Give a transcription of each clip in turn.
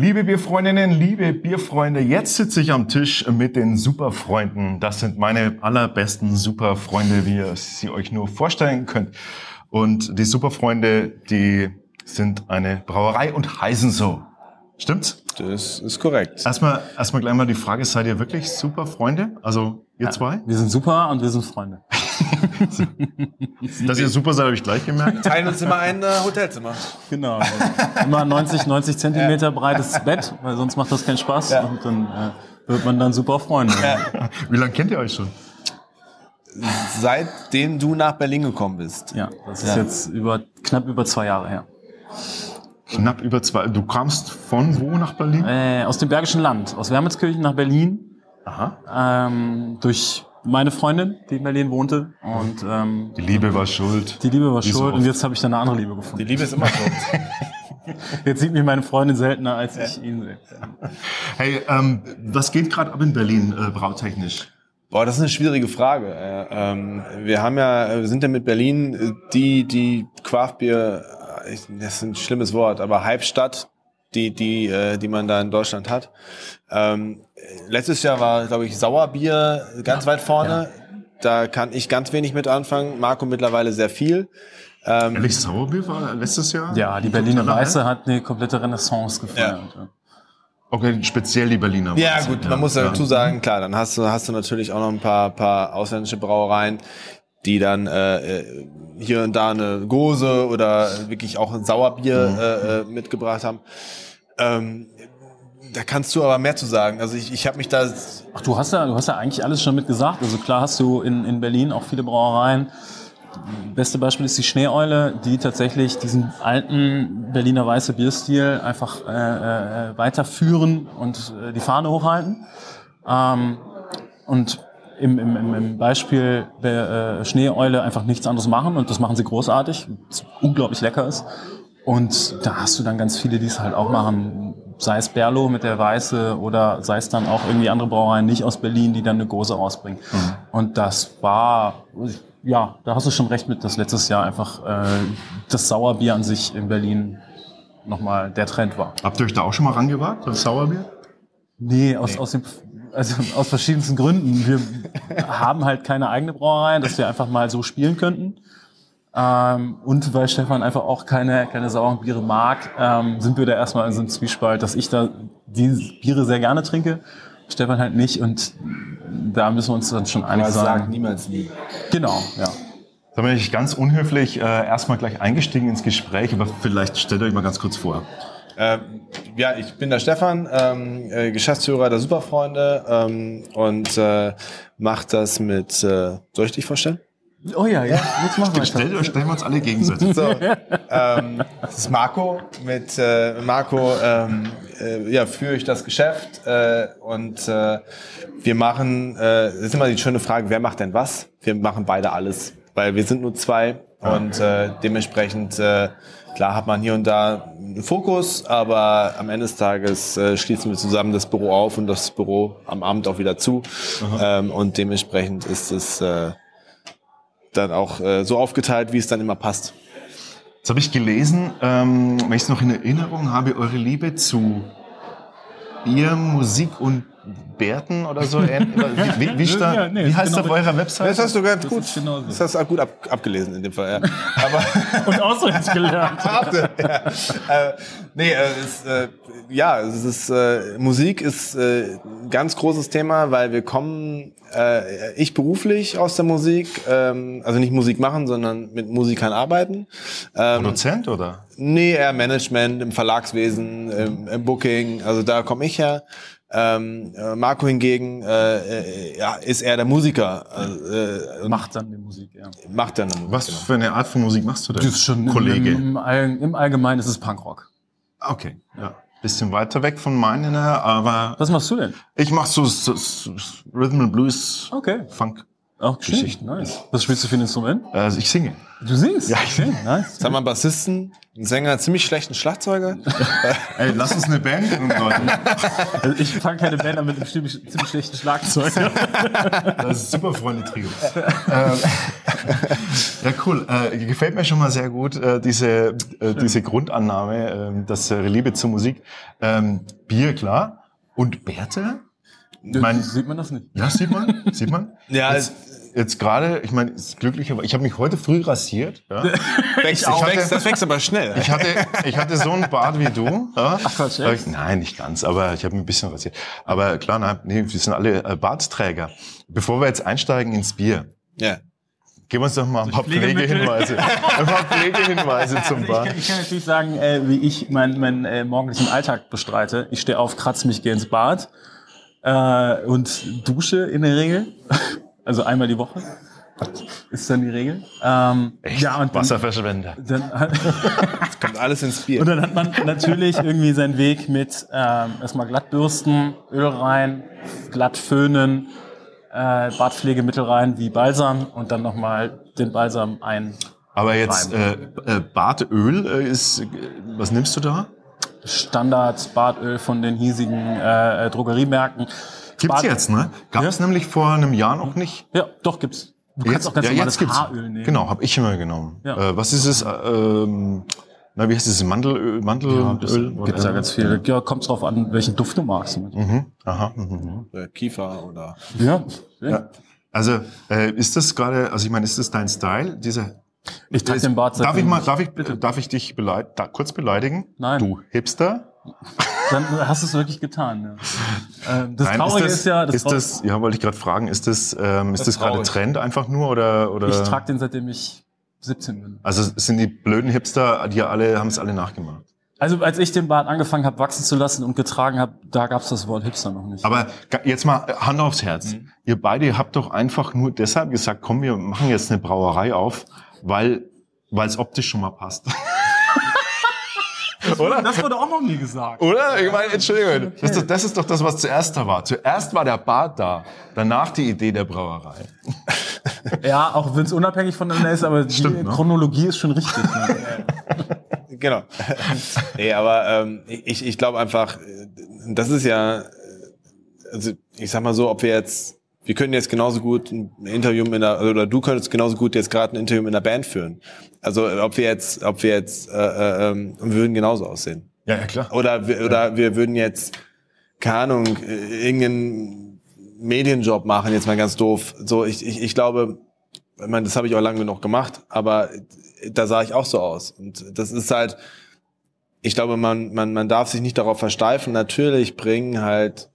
Liebe Bierfreundinnen, liebe Bierfreunde, jetzt sitze ich am Tisch mit den Superfreunden. Das sind meine allerbesten Superfreunde, wie ihr sie euch nur vorstellen könnt. Und die Superfreunde, die sind eine Brauerei und heißen so. Stimmt's? Das ist korrekt. Erstmal, erstmal gleich mal die Frage, seid ihr wirklich Superfreunde? Also ihr ja, zwei? Wir sind super und wir sind Freunde. Dass ihr super seid, habe ich gleich gemerkt. Teilen uns immer ein äh, Hotelzimmer. Genau. Immer 90, 90 Zentimeter ja. breites Bett, weil sonst macht das keinen Spaß. Ja. Und dann äh, wird man dann super Freunde. Ja. Wie lange kennt ihr euch schon? Seitdem du nach Berlin gekommen bist. Ja, das ist jetzt über, knapp über zwei Jahre her. Knapp über zwei. Du kamst von wo nach Berlin? Äh, aus dem Bergischen Land, aus Wermelskirchen nach Berlin. Aha. Ähm, durch meine Freundin, die in Berlin wohnte. Und, ähm, die Liebe war schuld. Die Liebe war Wie schuld so und jetzt habe ich dann eine andere Liebe gefunden. Die Liebe ist immer schuld. jetzt sieht mich meine Freundin seltener, als ja. ich ihn sehe. Hey, ähm, was geht gerade ab in Berlin äh, brautechnisch? Boah, das ist eine schwierige Frage. Äh, ähm, wir haben ja, wir sind ja mit Berlin äh, die, die Craftbier, äh, das ist ein schlimmes Wort, aber Halbstadt, die, die, äh, die man da in Deutschland hat. Ähm, letztes Jahr war, glaube ich, Sauerbier ganz weit vorne. Ja. Da kann ich ganz wenig mit anfangen. Marco mittlerweile sehr viel. Ähm, Ehrlich, Sauerbier war letztes Jahr? Ja, die Berliner Weiße hat eine komplette Renaissance gefeiert. Ja. Okay, speziell die Berliner. Ja, Weiße. gut, man ja. muss dazu sagen, klar, dann hast du, hast du natürlich auch noch ein paar, paar ausländische Brauereien, die dann äh, äh hier und da eine Gose oder wirklich auch ein Sauerbier mhm. äh, äh mitgebracht haben. Ähm, da kannst du aber mehr zu sagen. Also ich, ich habe mich da. Ach, du hast ja, du hast ja eigentlich alles schon mit gesagt. Also klar hast du in, in Berlin auch viele Brauereien. Beste Beispiel ist die Schneeeule, die tatsächlich diesen alten Berliner weiße Bierstil einfach äh, äh, weiterführen und äh, die Fahne hochhalten. Ähm, und im, im, im Beispiel der äh, Schneeeule einfach nichts anderes machen und das machen sie großartig, was unglaublich lecker ist. Und da hast du dann ganz viele, die es halt auch machen sei es Berlo mit der Weiße oder sei es dann auch irgendwie andere Brauereien nicht aus Berlin, die dann eine große rausbringen. Mhm. Und das war, ja, da hast du schon recht mit, dass letztes Jahr einfach äh, das Sauerbier an sich in Berlin nochmal der Trend war. Habt ihr euch da auch schon mal rangewagt, das Sauerbier? Nee, aus, nee. aus dem also aus verschiedensten Gründen. Wir haben halt keine eigene Brauerei, dass wir einfach mal so spielen könnten. Ähm, und weil Stefan einfach auch keine, keine sauren Biere mag, ähm, sind wir da erstmal in so einem Zwiespalt, dass ich da die Biere sehr gerne trinke, Stefan halt nicht. Und da müssen wir uns dann schon einig sein. sagt niemals nie. Genau, ja. Da bin ich ganz unhöflich äh, erstmal gleich eingestiegen ins Gespräch, aber vielleicht stellt euch mal ganz kurz vor. Ähm, ja, ich bin der Stefan, ähm, äh, Geschäftsführer der Superfreunde ähm, und äh, mache das mit, äh, soll ich dich vorstellen? Oh ja, ja, jetzt machen wir Stell, stellen wir uns alle gegenseitig. So, ähm, das ist Marco. Mit äh, Marco ähm, äh, ja, führe ich das Geschäft äh, und äh, wir machen, äh, das ist immer die schöne Frage, wer macht denn was? Wir machen beide alles, weil wir sind nur zwei und äh, dementsprechend, äh, klar hat man hier und da einen Fokus, aber am Ende des Tages äh, schließen wir zusammen das Büro auf und das Büro am Abend auch wieder zu ähm, und dementsprechend ist es... Äh, dann auch äh, so aufgeteilt, wie es dann immer passt. Jetzt habe ich gelesen, ähm, wenn ich es noch in Erinnerung habe, eure Liebe zu Bier, Musik und Bärten oder so. wie, wie, wie, ja, nee, wie heißt genau das auf eurer Website? Das hast du ganz gut. Das, das hast du gut ab, abgelesen in dem Fall. Ja. Aber und auswendig gelernt. ja. Äh, nee, äh, es, äh, ja, es ist, äh, Musik ist äh, ein ganz großes Thema, weil wir kommen, äh, ich beruflich aus der Musik, ähm, also nicht Musik machen, sondern mit Musikern arbeiten. Ähm, Produzent oder? Nee, eher Management im Verlagswesen, im, im Booking, also da komme ich her. Ähm, äh, Marco hingegen äh, äh, ja, ist eher der Musiker. Äh, macht dann die Musik, ja. Macht dann die Musik. Was genau. für eine Art von Musik machst du denn, das ist schon Kollege? Im, im, Im Allgemeinen ist es Punkrock. Okay, ja. Bisschen weiter weg von meinen, aber... Was machst du denn? Ich mach so, so, so Rhythm and Blues, okay. Funk. Auch Geschichten. Nice. Was spielst du für ein Instrument? Also ich singe. Du singst? Ja, ich singe. Nice. Jetzt haben wir einen Bassisten, einen Sänger, einen ziemlich schlechten Schlagzeuger. Ey, lass uns eine Band gründen, Leute. Also ich fange keine Band an mit einem ziemlich, ziemlich schlechten Schlagzeuger. Das ist super Freunde-Trio. ähm, Ja, cool. Äh, gefällt mir schon mal sehr gut, äh, diese, äh, diese Grundannahme, äh, dass äh, Liebe zur Musik. Ähm, Bier, klar. Und Bärte? Mein, Sieht man das nicht? ja, sieht man, sieht man. Ja, jetzt, jetzt gerade, ich meine, glücklicherweise, ich habe mich heute früh rasiert. Ja. wächst, auch. wächst, das wächst aber schnell. Ich hatte, ich hatte so einen Bart wie du. Ja. Ach, echt? ich, nein, nicht ganz, aber ich habe mich ein bisschen rasiert. Aber klar, nein, nee, wir sind alle äh, Bartträger. Bevor wir jetzt einsteigen ins Bier, ja. geben wir uns doch mal ein paar. Pflegehinweise. ein paar Pflegehinweise zum Also ich, ich kann natürlich sagen, äh, wie ich meinen mein, äh, morgendlichen Alltag bestreite. Ich stehe auf, kratze mich, gehe ins Bad äh, und dusche in der Regel. Also einmal die Woche ist dann die Regel. Ähm, Echt? Ja, und dann, Wasserverschwender. dann, Kommt alles ins Bier. und dann hat man natürlich irgendwie seinen Weg mit ähm, erstmal glattbürsten, Öl rein, glatt föhnen, äh, Bartpflegemittel rein wie Balsam und dann nochmal den Balsam ein. Aber jetzt äh, äh, Bartöl äh, ist, was nimmst du da? Standard Bartöl von den hiesigen äh, Drogeriemärkten. Gibt's Bad- jetzt, ne? Gab es nämlich vor einem Jahr noch nicht. Ja, doch gibt's. Du kannst auch ganz ja, normales jetzt. Haaröl nehmen. Genau, habe ich immer genommen. Ja. Äh, was ist es? Äh, ähm, na, wie heißt es? Mandelöl? Mandelöl? Gibt's da ganz viel. Ja, kommt drauf an, welchen Duft du magst. Mhm. Aha. Mhm. Oder Kiefer oder. Ja. Ja. Also äh, ist das gerade, also ich meine, ist das dein Style? Dieser Ich trage den Bart darf ich mal, darf ich, darf ich dich beleid, da, kurz beleidigen? Nein. Du Hipster? Dann hast du es wirklich getan. Ähm, das Nein, Traurige ist ist, das, ja, das, ist das, ja, wollte ich gerade fragen, ist das, ähm, ist das, gerade traurig. Trend einfach nur oder, oder? ich trage den seitdem ich 17 bin. also sind die blöden Hipster, die alle, haben es alle nachgemacht. Also als ich den Bart angefangen habe wachsen zu lassen und getragen habe, da gab's das Wort Hipster noch nicht. Aber jetzt mal äh, Hand aufs Herz. Mhm. Ihr beide habt doch einfach nur deshalb gesagt, komm, wir machen jetzt eine Brauerei auf, weil weil es optisch schon mal passt. Oder? das wurde auch noch nie gesagt. Oder? Ich meine, Entschuldigung. Das, ist doch, das ist doch das, was zuerst da war. Zuerst war der Bart da, danach die Idee der Brauerei. Ja, auch wenn es unabhängig voneinander ist, aber Stimmt, die ne? Chronologie ist schon richtig. Ne? Genau. nee, aber ähm, ich, ich glaube einfach, äh, das ist ja, äh, also ich sag mal so, ob wir jetzt, wir können jetzt genauso gut ein Interview mit einer, oder du könntest genauso gut jetzt gerade ein Interview mit einer Band führen. Also ob wir jetzt, ob wir jetzt, äh, äh, ähm, wir würden genauso aussehen. Ja, ja, klar. Oder, wir- oder wir würden jetzt, keine Ahnung, äh, irgendeinen Medienjob machen, jetzt mal ganz doof. So, ich, ich, ich glaube, ich meine, das habe ich auch lange genug gemacht, aber da sah ich auch so aus. Und das ist halt, ich glaube, man, man, man darf sich nicht darauf versteifen. Natürlich bringen halt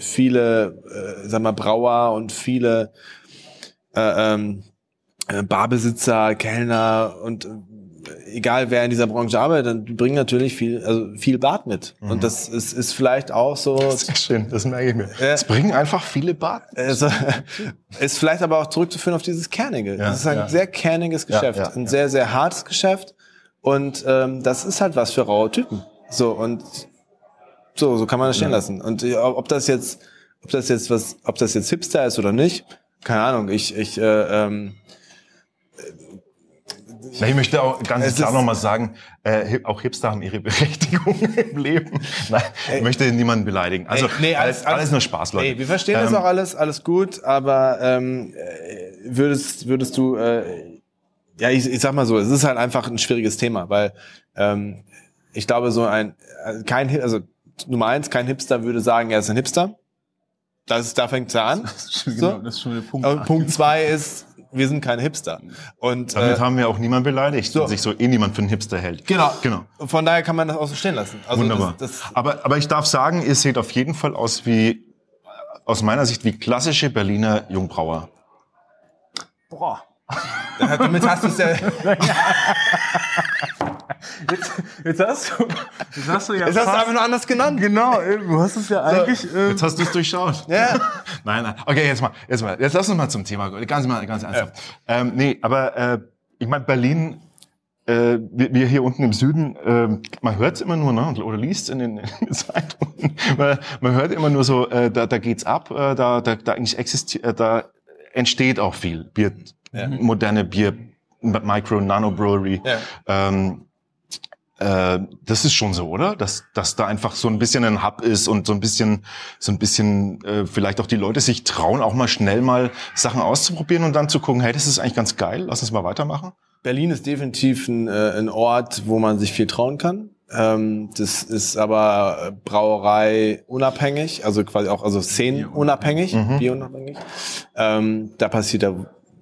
viele, äh, sag mal, Brauer und viele äh, ähm, äh, Barbesitzer, Kellner und äh, egal wer in dieser Branche arbeitet, die bringen natürlich viel, also viel Bart mit. Und das ist, ist vielleicht auch so, Sehr schön, das merke ich mir. Es bringen einfach viele Bart. also, ist vielleicht aber auch zurückzuführen auf dieses Kernige. Ja, das ist ein ja. sehr kerniges Geschäft, ja, ein sehr, sehr hartes Geschäft. Und ähm, das ist halt was für raue Typen. So und so, so kann man das stehen lassen. Und äh, ob das jetzt, ob das jetzt was, ob das jetzt Hipster ist oder nicht, keine Ahnung. Ich, ich, äh, ähm, Na, ich möchte auch ganz klar nochmal sagen, äh, auch Hipster haben ihre Berechtigung im Leben. Nein, ich möchte niemanden beleidigen. Also Ey, nee, alles, alles, nur Spaß, Leute. Nee, wir verstehen das Ähm, auch alles, alles gut, aber ähm, äh, würdest, würdest du, äh, ja, ich, ich sag mal so, es ist halt einfach ein schwieriges Thema, weil ähm, ich glaube, so ein, äh, kein, also Nummer eins, kein Hipster würde sagen, er ist ein Hipster. Das ist, da fängt es an. Genau, das ist schon der Punkt. Aber Punkt zwei ist, wir sind keine Hipster. Und Damit äh, haben wir auch niemanden beleidigt, so. sich so eh niemand für einen Hipster hält. genau, Genau. Von daher kann man das auch so stehen lassen. Also Wunderbar. Das, das, aber, aber ich darf sagen, ihr seht auf jeden Fall aus wie, aus meiner Sicht, wie klassische Berliner Jungbrauer. Boah. damit hast du es ja. Jetzt, jetzt hast du, jetzt hast du ja Das hast du einfach nur anders genannt. Genau, du hast es ja eigentlich. äh, Jetzt hast du es durchschaut. Ja. Nein, nein. Okay, jetzt mal, jetzt mal. Jetzt lass uns mal zum Thema. Ganz mal, ganz ernsthaft. Ähm, nee, aber äh, ich meine, Berlin, äh, wir, wir hier unten im Süden, äh, man hört es immer nur, ne, oder liest in den, in den Zeitungen, man, man hört immer nur so, äh, da, da geht's ab, äh, da, da, da eigentlich existiert, äh, da entsteht auch viel Bier, moderne Bier, Micro, Nano Brewery. Ja. Ähm, äh, das ist schon so, oder? Dass, dass da einfach so ein bisschen ein Hub ist und so ein bisschen, so ein bisschen äh, vielleicht auch die Leute sich trauen, auch mal schnell mal Sachen auszuprobieren und dann zu gucken, hey, das ist eigentlich ganz geil, lass uns mal weitermachen. Berlin ist definitiv ein, äh, ein Ort, wo man sich viel trauen kann. Ähm, das ist aber Brauerei unabhängig, also quasi auch also Szenen unabhängig, Mhm. Bier unabhängig. Ähm, da passiert da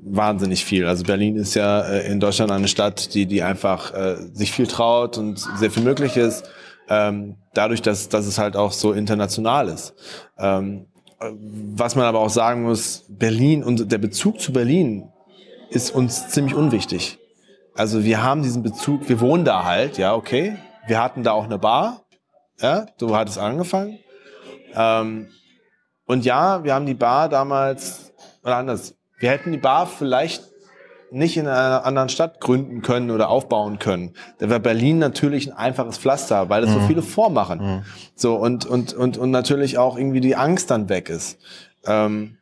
wahnsinnig viel. Also Berlin ist ja äh, in Deutschland eine Stadt, die die einfach äh, sich viel traut und sehr viel möglich ist. Ähm, dadurch, dass, dass es halt auch so international ist. Ähm, äh, was man aber auch sagen muss, Berlin und der Bezug zu Berlin ist uns ziemlich unwichtig. Also wir haben diesen Bezug, wir wohnen da halt, ja, okay. Wir hatten da auch eine Bar, ja, so hat es angefangen. Ähm, und ja, wir haben die Bar damals, oder anders, wir hätten die Bar vielleicht nicht in einer anderen Stadt gründen können oder aufbauen können. Da wäre Berlin natürlich ein einfaches Pflaster, weil es so viele vormachen. So, und, und, und, und natürlich auch irgendwie die Angst dann weg ist. Ähm,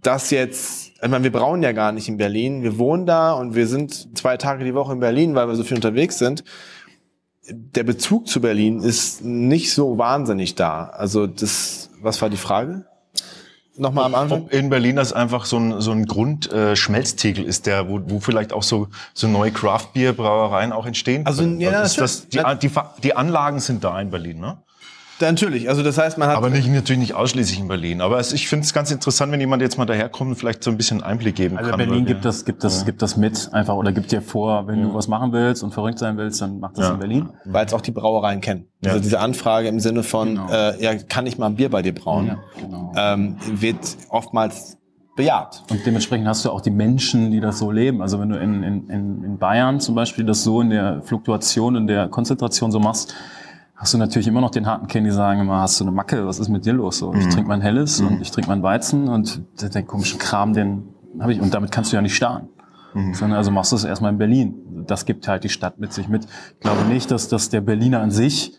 das jetzt, ich meine, wir brauchen ja gar nicht in Berlin. Wir wohnen da und wir sind zwei Tage die Woche in Berlin, weil wir so viel unterwegs sind. Der Bezug zu Berlin ist nicht so wahnsinnig da. Also das, was war die Frage? Nochmal am Anfang? Ob in Berlin das einfach so ein, so ein Grundschmelztiegel äh, ist, der, wo, wo vielleicht auch so, so neue Craft-Bier-Brauereien auch entstehen. Also, können. ja, ist das, die, die, die Anlagen sind da in Berlin, ne? Da, natürlich. Also das heißt, man hat Aber nicht, natürlich nicht ausschließlich in Berlin. Aber es, ich finde es ganz interessant, wenn jemand jetzt mal daherkommt und vielleicht so ein bisschen Einblick geben Also kann. Berlin weil gibt das, gibt das, gibt das mit einfach oder gibt dir vor, wenn du was machen willst und verrückt sein willst, dann mach das Ja. in Berlin. weil es auch die Brauereien kennen. Ja. Also diese Anfrage im Sinne von, Genau. äh, ja, kann ich mal ein Bier bei dir brauen, Ja, genau. ähm, wird oftmals bejaht. Und dementsprechend hast du auch die Menschen, die das so leben. Also wenn du in, in, in, in Bayern zum Beispiel das so in der Fluktuation, in der Konzentration so machst, hast du natürlich immer noch den harten Kern, die sagen immer, hast du eine Macke, was ist mit dir los? So, ich trinke mein Helles und ich trinke mein Weizen und den, den komischen Kram, den habe ich und damit kannst du ja nicht starten. Sondern also machst du es erstmal in Berlin. Das gibt halt die Stadt mit sich mit. Ich glaube nicht, dass, dass der Berliner an sich,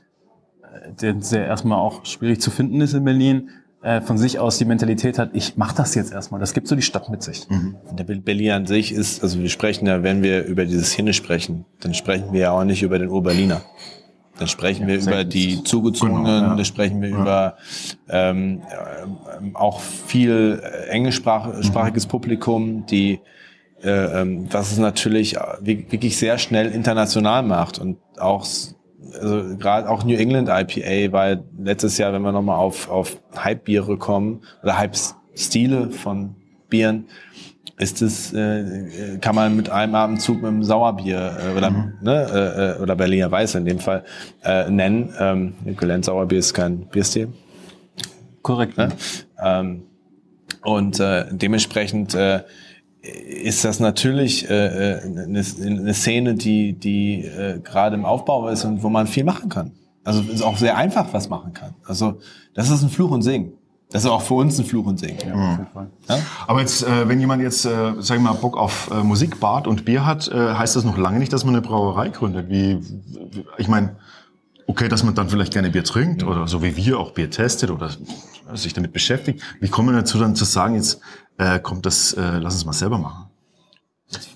äh, der sehr erstmal auch schwierig zu finden ist in Berlin, äh, von sich aus die Mentalität hat, ich mach das jetzt erstmal. Das gibt so die Stadt mit sich. Der Berlin an sich ist, also wir sprechen ja, wenn wir über diese Szene sprechen, dann sprechen wir ja auch nicht über den Ur-Berliner. Dann sprechen wir über die Zugezogenen, Genau, ja. dann sprechen wir über ähm, ähm, auch viel äh, englischsprachiges Publikum, die äh, ähm, was es natürlich äh, wi- wirklich sehr schnell international macht und auch also gerade auch New England IPA war letztes Jahr, wenn wir nochmal auf, auf Hype-Biere kommen oder Hype-Stile von Bieren, ist es, äh, kann man mit einem Abendzug mit einem Sauerbier äh, oder, ne, äh, äh, oder Berliner Weiße in dem Fall äh, nennen. Ähm, Gelernt Sauerbier ist kein Bierstil. Korrekt. Ne? Ähm, und äh, dementsprechend äh, ist das natürlich äh, äh, eine, eine Szene, die, die äh, gerade im Aufbau ist und wo man viel machen kann. Also ist auch sehr einfach was machen kann. Also das ist ein Fluch und Segen. Das ist auch für uns ein Fluch und Segen. Ja, jeden Fall. Aber jetzt, äh, wenn jemand jetzt, äh, sag ich mal, Bock auf äh, Musik, Bad und Bier hat, äh, heißt das noch lange nicht, dass man eine Brauerei gründet. Wie, ich meine, okay, dass man dann vielleicht gerne Bier trinkt oder so wie wir auch Bier testet oder sich damit beschäftigt. Wie kommen wir dazu dann zu sagen, jetzt äh, kommt das, äh, lass uns mal selber machen?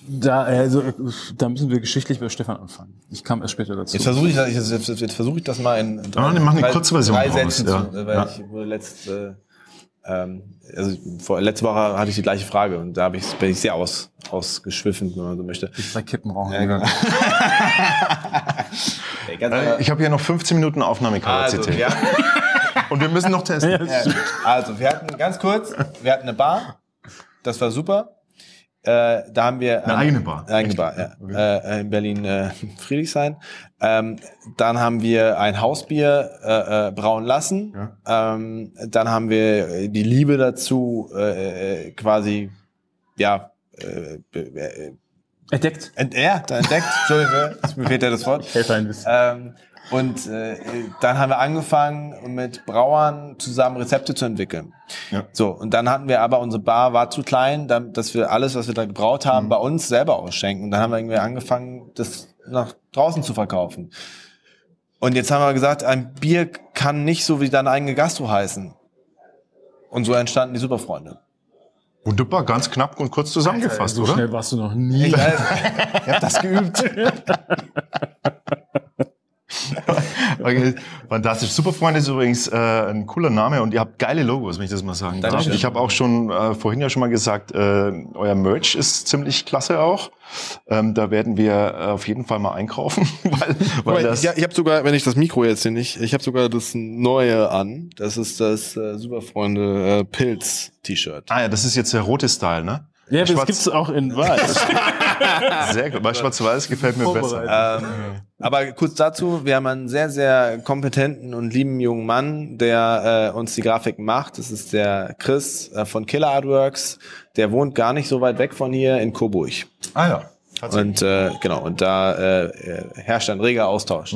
Da, also, äh, da müssen wir geschichtlich bei Stefan anfangen. Ich kam erst später dazu. Jetzt versuche ich, das- jetzt, jetzt, jetzt versuche ich das mal in drei, Ah, mach eine drei- Kurzversion drei draus, Sätzen ja. zu, weil Ja. ich wurde letzte, ähm, also vor, letzte Woche hatte ich die gleiche Frage und da habe ich, bin ich sehr aus, ausgeschwiffen, wenn man so möchte. Zwei Kippen rauchen. Ja, genau. Ey, ganz Äh, ich habe hier noch 15 Minuten also, Aufnahmekapazität. wir, Und wir müssen noch testen. Ja, Ja, also, wir hatten ganz kurz, wir hatten eine Bar, das war super. Äh, da haben wir Eine eigene Bar? Eine eigene Bar, ja. Äh, in Berlin äh, Friedrichshain. Ähm, dann haben wir ein Hausbier äh, äh, brauen lassen. Ähm, dann haben wir die Liebe dazu äh, äh, quasi ja äh, be- äh, Entdeckt. ent ja, da entdeckt. Entschuldigung, mir fehlt ja das Wort. Helfer ein bisschen. Ähm, und äh, dann haben wir angefangen, mit Brauern zusammen Rezepte zu entwickeln. Ja. So, und dann hatten wir aber, unsere Bar war zu klein, dann, dass wir alles, was wir da gebraut haben, bei uns selber ausschenken. Und dann haben wir irgendwie angefangen, das nach draußen zu verkaufen. Und jetzt haben wir gesagt, ein Bier kann nicht so wie deine eigene Gastro heißen. Und so entstanden die Superfreunde. Wunderbar, ganz knapp und kurz zusammengefasst, so oder? schnell warst du noch nie. Ich, ich habe das geübt. Okay, fantastisch. Superfreunde ist übrigens äh, ein cooler Name und ihr habt geile Logos, wenn ich das mal sagen darf. Ich habe auch schon äh, vorhin ja schon mal gesagt, äh, euer Merch ist ziemlich klasse auch. Ähm, da werden wir äh, auf jeden Fall mal einkaufen, weil, weil Aber das ja, ich habe sogar, wenn ich das Mikro jetzt hier nicht, ich habe sogar das neue an. Das ist das äh, Superfreunde äh, Pilz T-Shirt. Ah ja, das ist jetzt der rote Style, ne? Ja, das Schwarz- gibt's auch in weiß. Sehr gut. Weil Schwarz-Weiß gefällt mir besser. Ähm, aber kurz dazu, wir haben einen sehr, sehr kompetenten und lieben jungen Mann, der äh, uns die Grafiken macht. Das ist der Chris äh, von Killer Artworks. Der wohnt gar nicht so weit weg von hier in Coburg. Ah ja. Und äh, genau, und da äh, herrscht ein reger Austausch.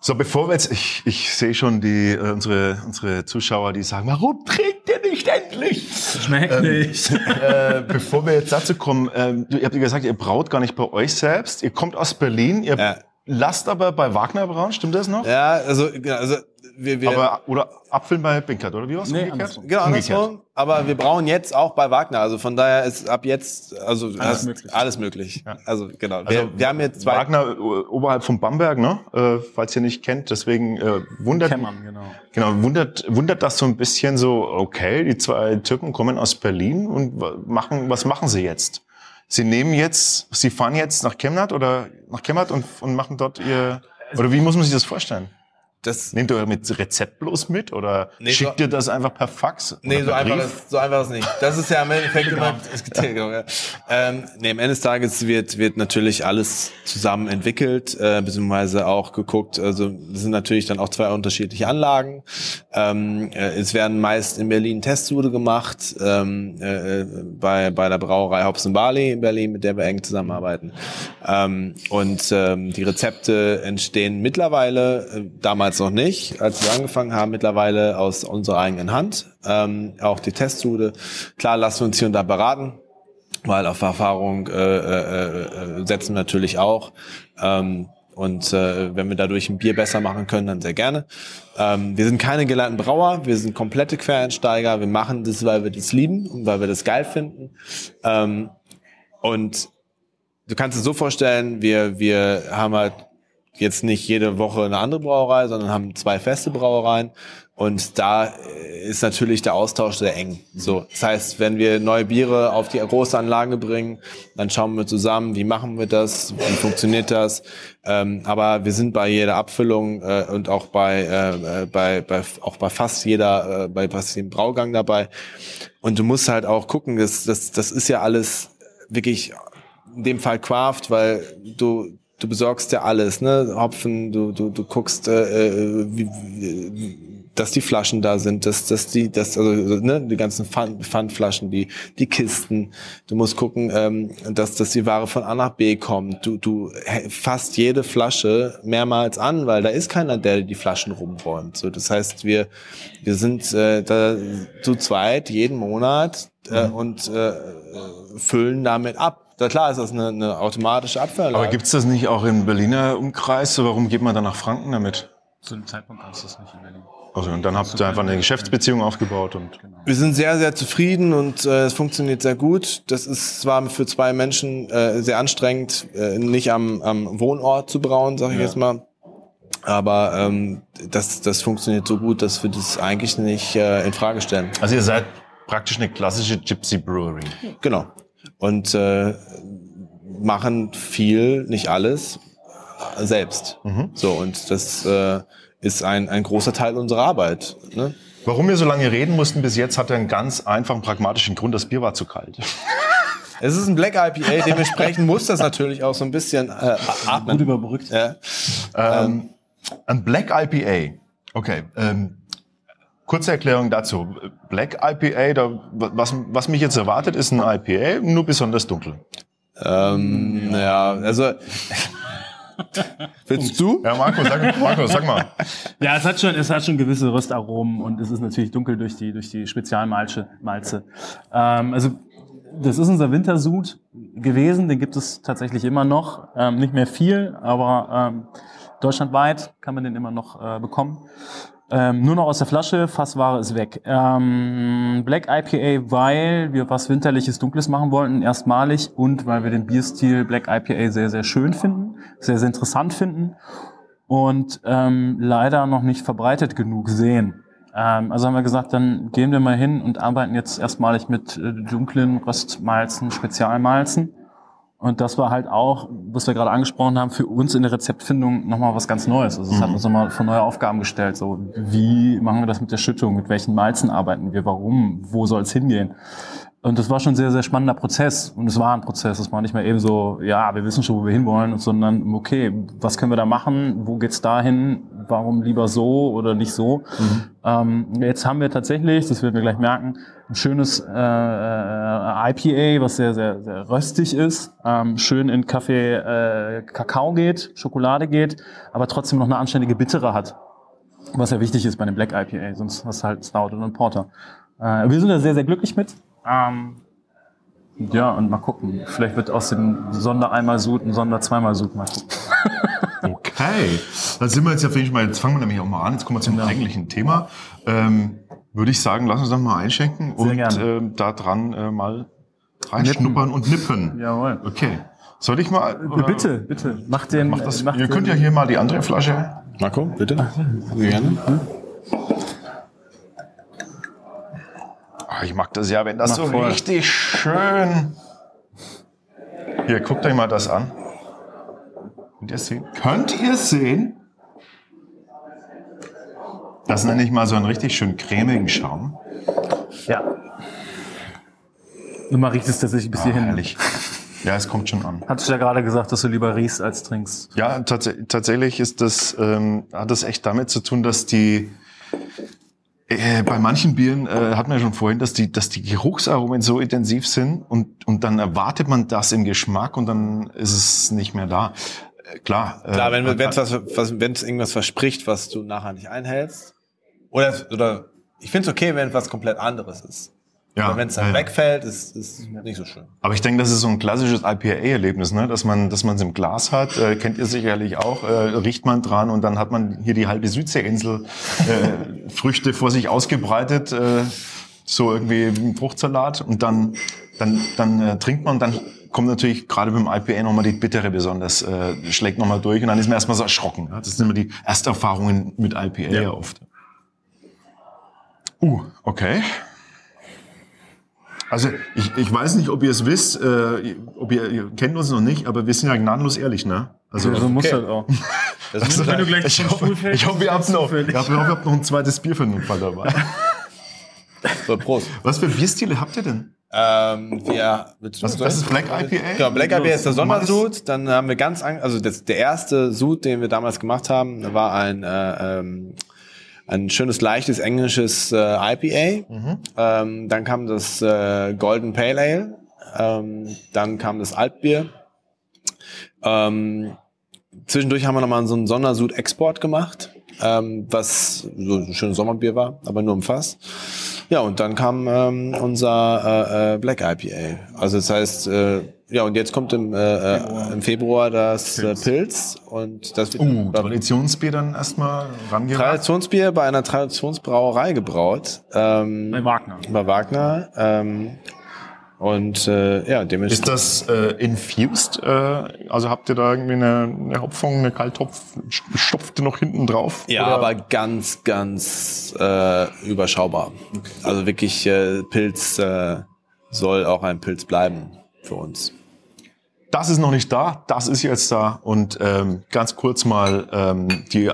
So, bevor wir jetzt, ich, ich sehe schon die, äh, unsere, unsere Zuschauer, die sagen, warum trägt nicht endlich? Schmeckt nicht. äh, bevor wir jetzt dazu kommen, ähm, du, ihr habt ja gesagt, ihr braut gar nicht bei euch selbst. Ihr kommt aus Berlin, ihr Ja. lasst aber bei Wagner brauen, stimmt das noch? Ja, also, also wir, wir Aber, oder Apfeln bei Binkert, oder wie war's? Nee, umgekehrt? andersrum. Genau, Umgekehrt. andersrum. Aber wir brauen jetzt auch bei Wagner. Also von daher ist ab jetzt also alles möglich. Alles möglich. Ja. Also genau. Also wir, wir haben jetzt zwei. Wagner äh, oberhalb von Bamberg, ne? Äh, falls ihr nicht kennt, deswegen äh, wundert Kämmern, genau. Genau, wundert, wundert das so ein bisschen so, okay, die zwei Türken kommen aus Berlin und machen, was machen sie jetzt? Sie nehmen jetzt, sie fahren jetzt nach Chemnat oder nach Chemnat und, und machen dort ihr, oder wie muss man sich das vorstellen? Das, Nehmt ihr mit Rezept bloß mit oder Nee, schickt so- ihr das einfach per Fax? nee, oder so per einfach, Brief? ist, so einfach ist nicht. Das ist ja im Endeffekt immer. ist Telegram, ja. ähm, nee, am Ende des Tages wird, wird natürlich alles zusammen entwickelt, äh, beziehungsweise auch geguckt. Also das sind natürlich dann auch zwei unterschiedliche Anlagen. Ähm, äh, es werden meist in Berlin Testsude gemacht, ähm, äh, bei, bei der Brauerei Hobson Barley in Berlin, mit der wir eng zusammenarbeiten. Ähm, und ähm, die Rezepte entstehen mittlerweile, äh, damals noch nicht, als wir angefangen haben, mittlerweile aus unserer eigenen Hand. Ähm, auch die Testsude. Klar, lassen wir uns hier und da beraten, weil auf Erfahrung äh, äh, äh, setzen wir natürlich auch. Ähm, und äh, wenn wir dadurch ein Bier besser machen können, dann sehr gerne. Ähm, wir sind keine gelernten Brauer, wir sind komplette Quereinsteiger. Wir machen das, weil wir das lieben und weil wir das geil finden. Ähm, und du kannst es so vorstellen, wir, wir haben halt jetzt nicht jede Woche eine andere Brauerei, sondern haben zwei feste Brauereien. Und da äh, ist natürlich der Austausch sehr eng. So, das heißt, wenn wir neue Biere auf die große Anlage bringen, dann schauen wir zusammen, wie machen wir das, wie funktioniert das. Ähm, aber wir sind bei jeder Abfüllung äh, und auch bei, äh, äh, bei, bei auch bei fast jeder, äh, bei fast jedem Braugang dabei. Und du musst halt auch gucken, das, das, das ist ja alles wirklich in dem Fall Craft, weil du du besorgst ja alles, ne? Hopfen, du du du guckst, äh, äh, wie, wie, dass die Flaschen da sind, dass dass die das also ne die ganzen Pfand, Pfandflaschen, die die Kisten. Du musst gucken, ähm, dass dass die Ware von A nach B kommt. Du du fasst jede Flasche mehrmals an, weil da ist keiner, der die Flaschen rumräumt. So, das heißt, wir wir sind äh, da zu zweit jeden Monat äh, und äh, äh, füllen damit ab. Da klar ist das eine, eine automatische Abfallanlage. Aber gibt's das nicht auch im Berliner Umkreis? So, Warum geht man dann nach Franken damit? Zu dem Zeitpunkt gab es das nicht in Berlin. Also, und dann habt ihr einfach eine Geschäftsbeziehung aufgebaut und Wir sind sehr, sehr zufrieden und äh, es funktioniert sehr gut. Das ist zwar für zwei Menschen äh, sehr anstrengend, äh, nicht am, am Wohnort zu brauen, sage ich jetzt mal. Aber ähm, das, das funktioniert so gut, dass wir das eigentlich nicht äh, in Frage stellen. Also ihr seid praktisch eine klassische Gypsy Brewery. Genau. Und äh, machen viel, nicht alles, selbst. So, und das äh, ist ein, ein großer Teil unserer Arbeit. Ne? Warum wir so lange reden mussten bis jetzt, hat einen ganz einfachen pragmatischen Grund. Das Bier war zu kalt. Es ist ein Black IPA, dementsprechend muss das natürlich auch so ein bisschen äh, Gut atmen. überbrückt. Ja. Ähm, ein Black IPA. Okay. Ähm, kurze Erklärung dazu. Black IPA, da, was, was mich jetzt erwartet, ist ein IPA, nur besonders dunkel. Ähm, ja, also. Willst du? Ja, Marco, sag, Marco, sag mal. Ja, es hat schon, es hat schon gewisse Röstaromen und es ist natürlich dunkel durch die, durch die Spezialmalze. Malze. Ähm, also, das ist unser Wintersud gewesen, den gibt es tatsächlich immer noch. Ähm, nicht mehr viel, aber ähm, deutschlandweit kann man den immer noch äh, bekommen. Ähm, nur noch aus der Flasche, Fassware ist weg. Ähm, Black IPA, weil wir was Winterliches, Dunkles machen wollten, erstmalig und weil wir den Bierstil Black IPA sehr, sehr schön finden, sehr, sehr interessant finden und ähm, leider noch nicht verbreitet genug sehen. Ähm, also haben wir gesagt, dann gehen wir mal hin und arbeiten jetzt erstmalig mit äh, dunklen Röstmalzen, Spezialmalzen. Und das war halt auch, was wir gerade angesprochen haben, für uns in der Rezeptfindung nochmal was ganz Neues. Also es hat uns nochmal vor neue Aufgaben gestellt. So, wie machen wir das mit der Schüttung? Mit welchen Malzen arbeiten wir? Warum? Wo soll es hingehen? Und das war schon ein sehr, sehr spannender Prozess. Und es war ein Prozess. Es war nicht mehr eben so, ja, wir wissen schon, wo wir hinwollen, sondern, okay, was können wir da machen? Wo geht's dahin? Warum lieber so oder nicht so? Ähm, jetzt haben wir tatsächlich, das werden wir gleich merken, ein schönes äh, äh, IPA, was sehr, sehr, sehr röstig ist, ähm, schön in Kaffee, äh, Kakao geht, Schokolade geht, aber trotzdem noch eine anständige Bittere hat. Was ja wichtig ist bei einem Black IPA, sonst hast du halt Stout und Porter. Äh, wir sind da sehr, sehr glücklich mit. Ähm, ja, und mal gucken. Vielleicht wird aus dem Sonder einmal Sud ein Sonder zweimal Sud mal gucken. Okay, dann sind wir jetzt ja auf jeden Fall, jetzt fangen wir nämlich auch mal an, jetzt kommen wir zum eigentlichen Thema. Ähm, würde ich sagen, lass uns doch mal einschenken und gerne. ähm, da dran äh, mal reinschnuppern und nippen. Jawohl. Okay. Soll ich mal? oder- Bitte, bitte. Mach den. Mach das, mach ihr könnt ja den- hier mal die andere Flasche. Marco, bitte. Sehr gerne. Ah, ich mag das ja, wenn das Mach so voll. richtig schön. Hier, guckt euch mal das an. Könnt ihr sehen? Könnt ihr sehen? Das nenne ich mal so einen richtig schön cremigen Schaum. Ja. Und man riecht es tatsächlich bis Ah, hierhin. herrlich. Ja, es kommt schon an. Hattest du ja gerade gesagt, dass du lieber riechst als trinkst. Ja, tats tatsächlich ist das, ähm, hat das echt damit zu tun, dass die äh, bei manchen Bieren äh, hat man ja schon vorhin, dass die, dass die Geruchsaromen so intensiv sind und, und dann erwartet man das im Geschmack und dann ist es nicht mehr da. Äh, klar. äh, Klar, wenn man- es was, was, wenn's irgendwas verspricht, was du nachher nicht einhältst. Oder, oder ich finde es okay, wenn was komplett anderes ist. Ja, wenn es dann ja, ja. wegfällt, ist ist nicht so schön. Aber ich denke, das ist so ein klassisches IPA-Erlebnis, ne? dass man dass man es im Glas hat. Äh, kennt ihr sicherlich auch. Äh, riecht man dran und dann hat man hier die halbe Südseeinsel äh, Früchte vor sich ausgebreitet, äh, so irgendwie ein Fruchtsalat und dann dann dann äh, trinkt man und dann kommt natürlich gerade beim IPA nochmal die bittere besonders äh, schlägt nochmal durch und dann ist man erstmal so erschrocken. Ja? Das sind immer die Ersterfahrungen mit IPA ja. oft. Uh, okay. Also ich, ich weiß nicht, ob ihr es wisst, äh, ob ihr, ihr kennt uns noch nicht, aber wir sind ja gnadenlos ehrlich, ne? Also, so muss okay. das auch. Das also muss sein. gleich ich, hoffe, Stuhl fällst, ich hoffe, ihr habt noch, ich hoffe, ihr habt noch ein zweites Bier für den Fall dabei. so, Prost. Was für Bierstile habt ihr denn? Ähm, wir, du Was- das ist Black IPA? Genau, Black IPA ist der Sondersud. Dann haben wir ganz, an, also das, der erste Sud, den wir damals gemacht haben, war ein, äh, ähm, ein schönes, leichtes englisches äh, IPA. Mhm. Ähm, dann kam das äh, Golden Pale Ale. Ähm, dann kam das Altbier. Ähm, zwischendurch haben wir nochmal so einen Sondersud-Export gemacht, ähm, was so ein schönes Sommerbier war, aber nur im Fass. Ja, und dann kam ähm, unser äh, äh, Black IPA. Also das heißt, äh, ja, und jetzt kommt im, äh, äh, im Februar das Pilz, äh, Pilz und das wird Uh, bei- Traditionsbier dann erstmal rangebracht. Traditionsbier bei einer Traditionsbrauerei gebraut. Ähm, Bei Wagner. bei Wagner. Ähm, und äh, ja, Ist dementsprechend. das äh, infused? Äh, also habt ihr da irgendwie eine, eine Hopfung, eine Kalttopf, stopft ihr noch hinten drauf? Ja, Oder- aber ganz, ganz äh, überschaubar. Also wirklich, äh, Pilz äh, soll auch ein Pilz bleiben für uns. Das ist noch nicht da, das ist jetzt da. Und ähm, ganz kurz mal ähm, die,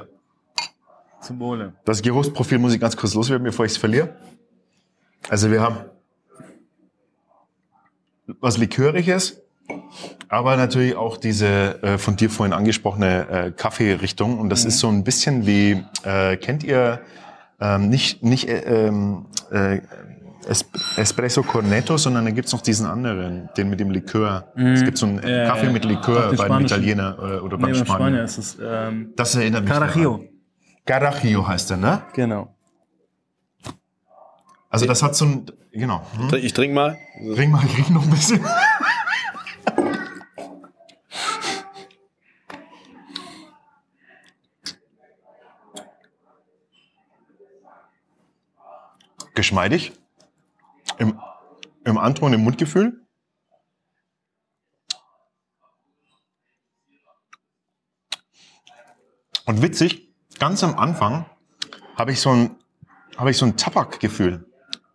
Zum Wohle. das Geruchsprofil muss ich ganz kurz loswerden, bevor ich es verliere. Also wir haben was Liköriges, aber natürlich auch diese äh, von dir vorhin angesprochene äh, Kaffeerichtung. Und das ist so ein bisschen wie, äh, kennt ihr ähm, nicht, nicht äh, ähm, äh, Es Espresso Cornetto, sondern dann gibt's noch diesen anderen, den mit dem Likör. Es gibt so einen Ja, Kaffee ja. mit Likör den beim spanischen. Italiener oder, oder beim Nee, Spanier. Spanier ist es. Ähm, Das erinnert mich Carajillo. Carajillo heißt er, ne? Genau. Also das hat so ein, genau. Hm? Ich trinke mal. Ring mal, krieg noch ein bisschen. geschmeidig. Im, im Anton, im Mundgefühl. Und witzig, ganz am Anfang habe ich so ein, habe ich so ein Tabakgefühl.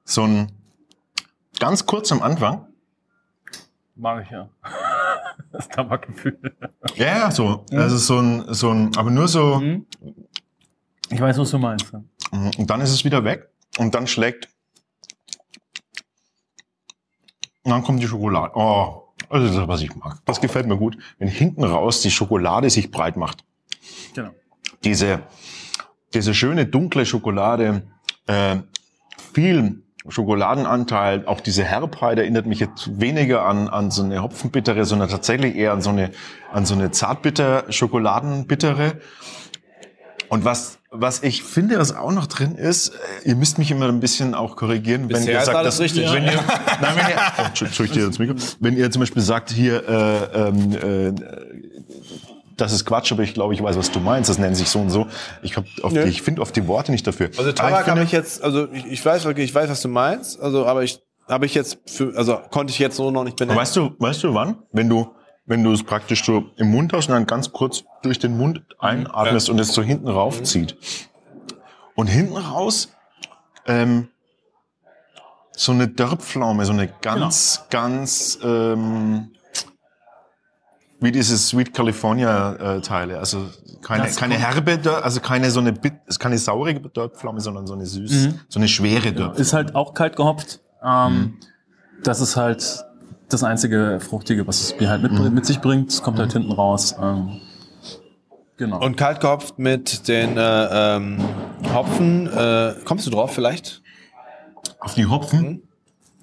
So ein, ganz kurz am Anfang. Mag ich ja. Das Tabakgefühl. Ja, ja, so. Also so ein, so ein, aber nur so, Mhm. Ich weiß, was du meinst. Mhm. Und dann ist es wieder weg und dann schlägt. Und dann kommt die Schokolade. Oh, das ist das, was ich mag. Das gefällt mir gut, wenn hinten raus die Schokolade sich breit macht. Genau. Diese, diese schöne dunkle Schokolade, äh, viel Schokoladenanteil, auch diese Herbheit erinnert mich jetzt weniger an, an so eine Hopfenbittere, sondern tatsächlich eher an so eine, an so eine zartbitter Schokoladenbittere. Und was, was ich finde, was auch noch drin ist, äh, ihr müsst mich immer ein bisschen auch korrigieren, wenn ihr sagt, dass, richtig. wenn ihr, nein, wenn ihr, oh, Entschuldigung, ins Mikro. wenn ihr zum Beispiel sagt, hier, äh, ähm, äh, das ist Quatsch, aber ich glaube, ich weiß, was du meinst. Das nennt sich so und so. Ich, hab auf die, ich finde oft die Worte nicht dafür. Also Tabak habe ich jetzt, also ich, ich weiß, ich weiß, was du meinst, also aber ich habe ich jetzt für, also konnte ich jetzt so noch nicht benennen. Weißt du, weißt du wann? Wenn du, wenn du es praktisch so im Mund hast und dann ganz kurz durch den Mund einatmest und es so hinten raufzieht. Und hinten raus, ähm, so eine Dörrpflaume, so eine ganz, ganz, ähm, wie diese Sweet California äh, Teile, also keine, Das keine herbe, Dörr, also keine so eine, bit, keine saure Dörrpflaume, sondern so eine süß, so eine schwere Dörrpflaume. Ist halt auch kalt gehopft. Ähm, Das ist halt das einzige Fruchtige, was das Bier halt mit, mit sich bringt. Es kommt halt hinten raus. Ähm, genau. Und kalt gehopft mit den äh, ähm, Hopfen, äh, kommst du drauf vielleicht? Auf die Hopfen?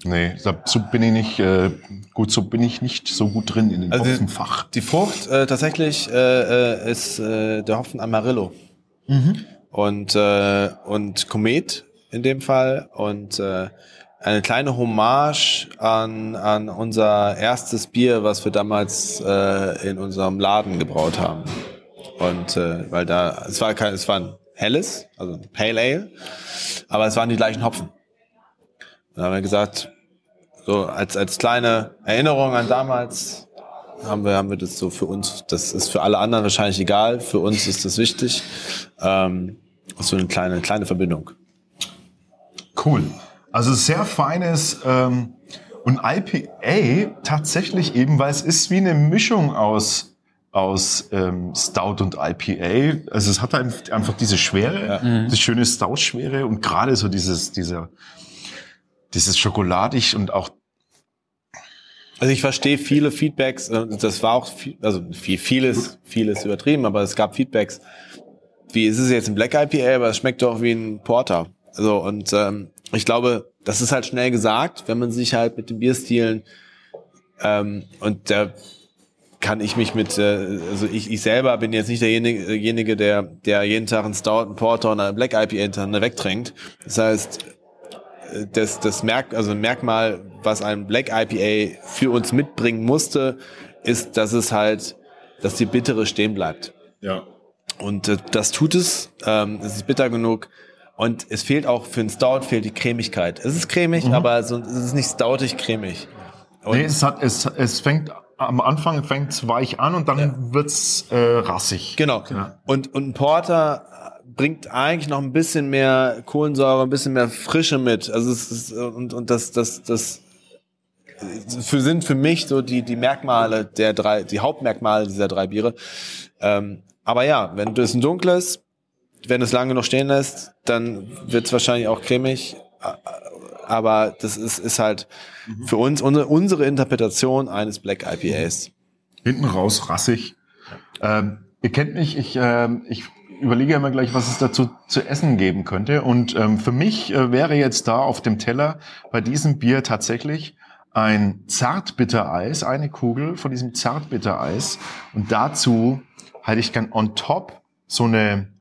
Nee, da, so bin ich nicht, äh, gut, so bin ich nicht so gut drin in dem Also die- Hopfenfach. Die Frucht äh, tatsächlich äh, äh, ist äh, der Hopfen Amarillo. Und, äh, und Komet in dem Fall. Und äh, eine kleine Hommage an, an unser erstes Bier, was wir damals äh, in unserem Laden gebraut haben. Und äh, weil da, es war kein, es war ein helles, also ein Pale Ale, aber es waren die gleichen Hopfen. Dann haben wir gesagt, so als, als kleine Erinnerung an damals haben wir, haben wir das so für uns, das ist für alle anderen wahrscheinlich egal, für uns ist das wichtig. Ähm, so eine kleine, kleine Verbindung. Cool. Also sehr feines ähm, und IPA tatsächlich eben, weil es ist wie eine Mischung aus aus ähm, Stout und IPA. Also es hat ein- einfach diese Schwere, das schöne Stout-Schwere und gerade so dieses dieser dieses schokoladig und auch Also ich verstehe viele Feedbacks, äh, das war auch viel, also viel, vieles, vieles übertrieben, aber es gab Feedbacks, wie ist es jetzt ein Black IPA, aber es schmeckt doch wie ein Porter. Also und ähm, ich glaube, das ist halt schnell gesagt, wenn man sich halt mit den Bierstilen ähm, und da kann ich mich mit, äh, also ich, ich selber bin jetzt nicht derjenige, der, der jeden Tag einen Stout, einen Porter und einen Black IPA hintereinander wegtrinkt. Das heißt, äh, das, das Merk, also ein Merkmal, was ein Black IPA für uns mitbringen musste, ist, dass es halt, dass die Bittere stehen bleibt. ja. Und äh, das tut es. Ähm, es ist bitter genug. Und es fehlt auch für einen Stout fehlt die Cremigkeit. Es ist cremig, aber so, es ist nicht stoutig cremig. Und Nee, es hat es es fängt am Anfang fängt's weich an und dann wird's äh, rassig. Genau. Ja. Und, und ein Porter bringt eigentlich noch ein bisschen mehr Kohlensäure, ein bisschen mehr Frische mit. Also es ist, und, und das, das, das für, sind für mich so die, die Merkmale der drei, die Hauptmerkmale dieser drei Biere. Ähm, aber ja, wenn du es ein dunkles, wenn es lange noch stehen lässt, dann wird es wahrscheinlich auch cremig. Aber das ist, ist halt für uns unsere, unsere Interpretation eines Black IPAs. Hinten raus rassig. Ähm, ihr kennt mich, ich, ähm, ich überlege immer gleich, was es dazu zu essen geben könnte. Und ähm, für mich äh, wäre jetzt da auf dem Teller bei diesem Bier tatsächlich ein Zartbittereis, eine Kugel von diesem Zartbittereis. Und dazu hätte ich gern on top so eine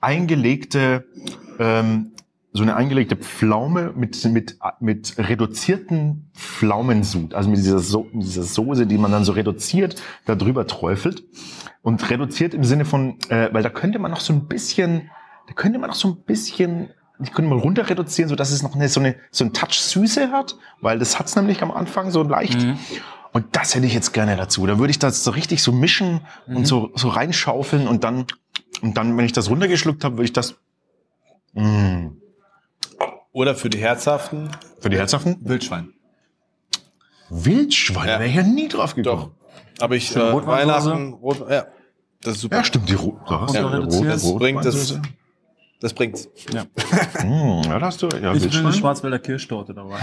eingelegte ähm, so eine eingelegte Pflaume mit, mit, mit reduzierten Pflaumensud, also mit dieser, so mit dieser Soße, die man dann so reduziert da drüber träufelt. Und reduziert im Sinne von, äh, weil da könnte man noch so ein bisschen, da könnte man noch so ein bisschen ich könnte mal runter reduzieren, so dass es noch eine, so eine, so ein Touch Süße hat, weil das hat's nämlich am Anfang so leicht. Mhm. Und das hätte ich jetzt gerne dazu. Da würde ich das so richtig so mischen Mhm. und so, so reinschaufeln und dann, und dann, wenn ich das runtergeschluckt habe, würde ich das, mh, Oder für die Herzhaften für die Herzhaften, Wildschwein. Wildschwein, Ja. wäre ich ja nie drauf gekommen. Doch. Aber ich äh. Weihnachten, Rot, ja, das ist super. Ja, stimmt, die Ro da hast Und du so ja, reduziert. Das bringt das, das bringt's. Ja. Hm, ja, da hast du, ja, Ich will eine. Schwarzwälder Kirschtorte dabei.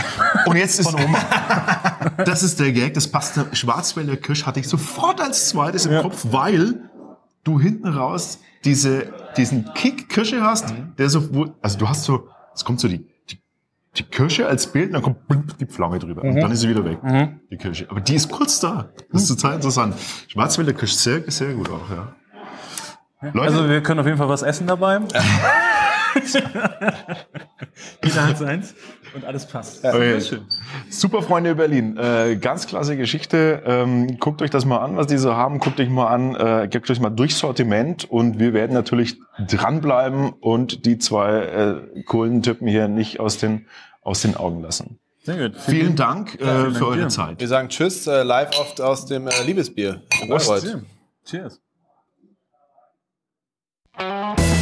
Und jetzt ist das ist der Gag, das passt. Schwarzwälder Kirsch hatte ich sofort als zweites im Kopf, weil du hinten raus diese, diesen Kick Kirsche hast, der so, wo- also du hast so, es kommt so die, die, die Kirsche als Bild und dann kommt blump die Flamme drüber und dann ist sie wieder weg, die Kirsche. Aber die ist kurz da. Das ist total interessant. Schwarzwälder Kirsch sehr, sehr gut auch, ja. Leute, Also wir können auf jeden Fall was essen dabei. Jeder hat seins und alles passt. Okay. Super Freunde Berlin, äh, ganz klasse Geschichte. Ähm, guckt euch das mal an, was die so haben. Guckt euch mal an, äh, gebt euch mal durchs Sortiment und wir werden natürlich dranbleiben und die zwei äh, coolen Typen hier nicht aus den aus den Augen lassen. Sehr gut. Vielen Dank äh, vielen für eure dir. Zeit. Wir sagen Tschüss, äh, live oft aus dem äh, Liebesbier. Prost. Cheers. Música